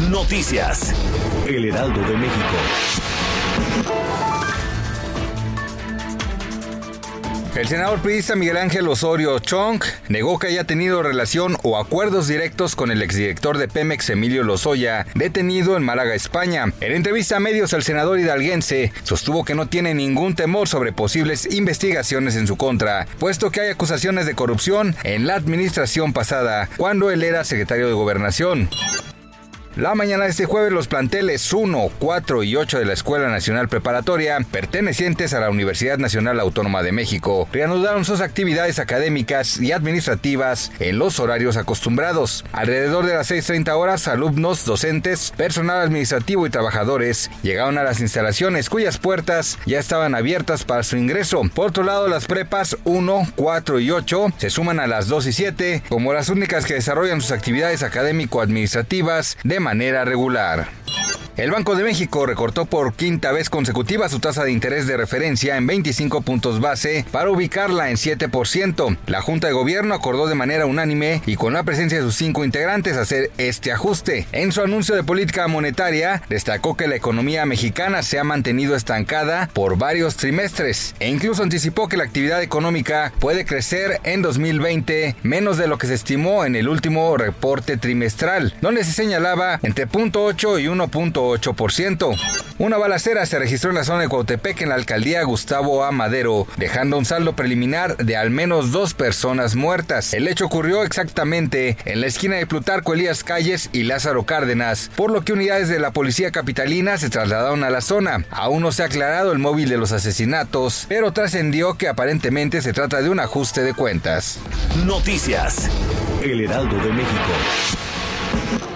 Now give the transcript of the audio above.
Noticias. El Heraldo de México. El senador priista Miguel Ángel Osorio Chong negó que haya tenido relación o acuerdos directos con el exdirector de Pemex Emilio Lozoya, detenido en Málaga, España. En entrevista a medios, el senador hidalguense sostuvo que no tiene ningún temor sobre posibles investigaciones en su contra, puesto que hay acusaciones de corrupción en la administración pasada, cuando él era secretario de Gobernación. La mañana de este jueves los planteles 1, 4 y 8 de la Escuela Nacional Preparatoria, pertenecientes a la Universidad Nacional Autónoma de México, reanudaron sus actividades académicas y administrativas en los horarios acostumbrados. Alrededor de las 6.30 horas, alumnos, docentes, personal administrativo y trabajadores llegaron a las instalaciones cuyas puertas ya estaban abiertas para su ingreso. Por otro lado, las prepas 1, 4 y 8 se suman a las 2 y 7 como las únicas que desarrollan sus actividades académico-administrativas de manera regular. El Banco de México recortó por quinta vez consecutiva su tasa de interés de referencia en 25 puntos base para ubicarla en 7%. La Junta de Gobierno acordó de manera unánime y con la presencia de sus cinco integrantes hacer este ajuste. En su anuncio de política monetaria, destacó que la economía mexicana se ha mantenido estancada por varios trimestres e incluso anticipó que la actividad económica puede crecer en 2020 menos de lo que se estimó en el último reporte trimestral, donde se señalaba entre 0.8 y 1.8 8%. Una balacera se registró en la zona de Cuautepec en la alcaldía Gustavo A. Madero, dejando un saldo preliminar de al menos dos personas muertas. El hecho ocurrió exactamente en la esquina de Plutarco Elías Calles y Lázaro Cárdenas, por lo que unidades de la policía capitalina se trasladaron a la zona. Aún no se ha aclarado el móvil de los asesinatos, pero trascendió que aparentemente se trata de un ajuste de cuentas. Noticias. El Heraldo de México.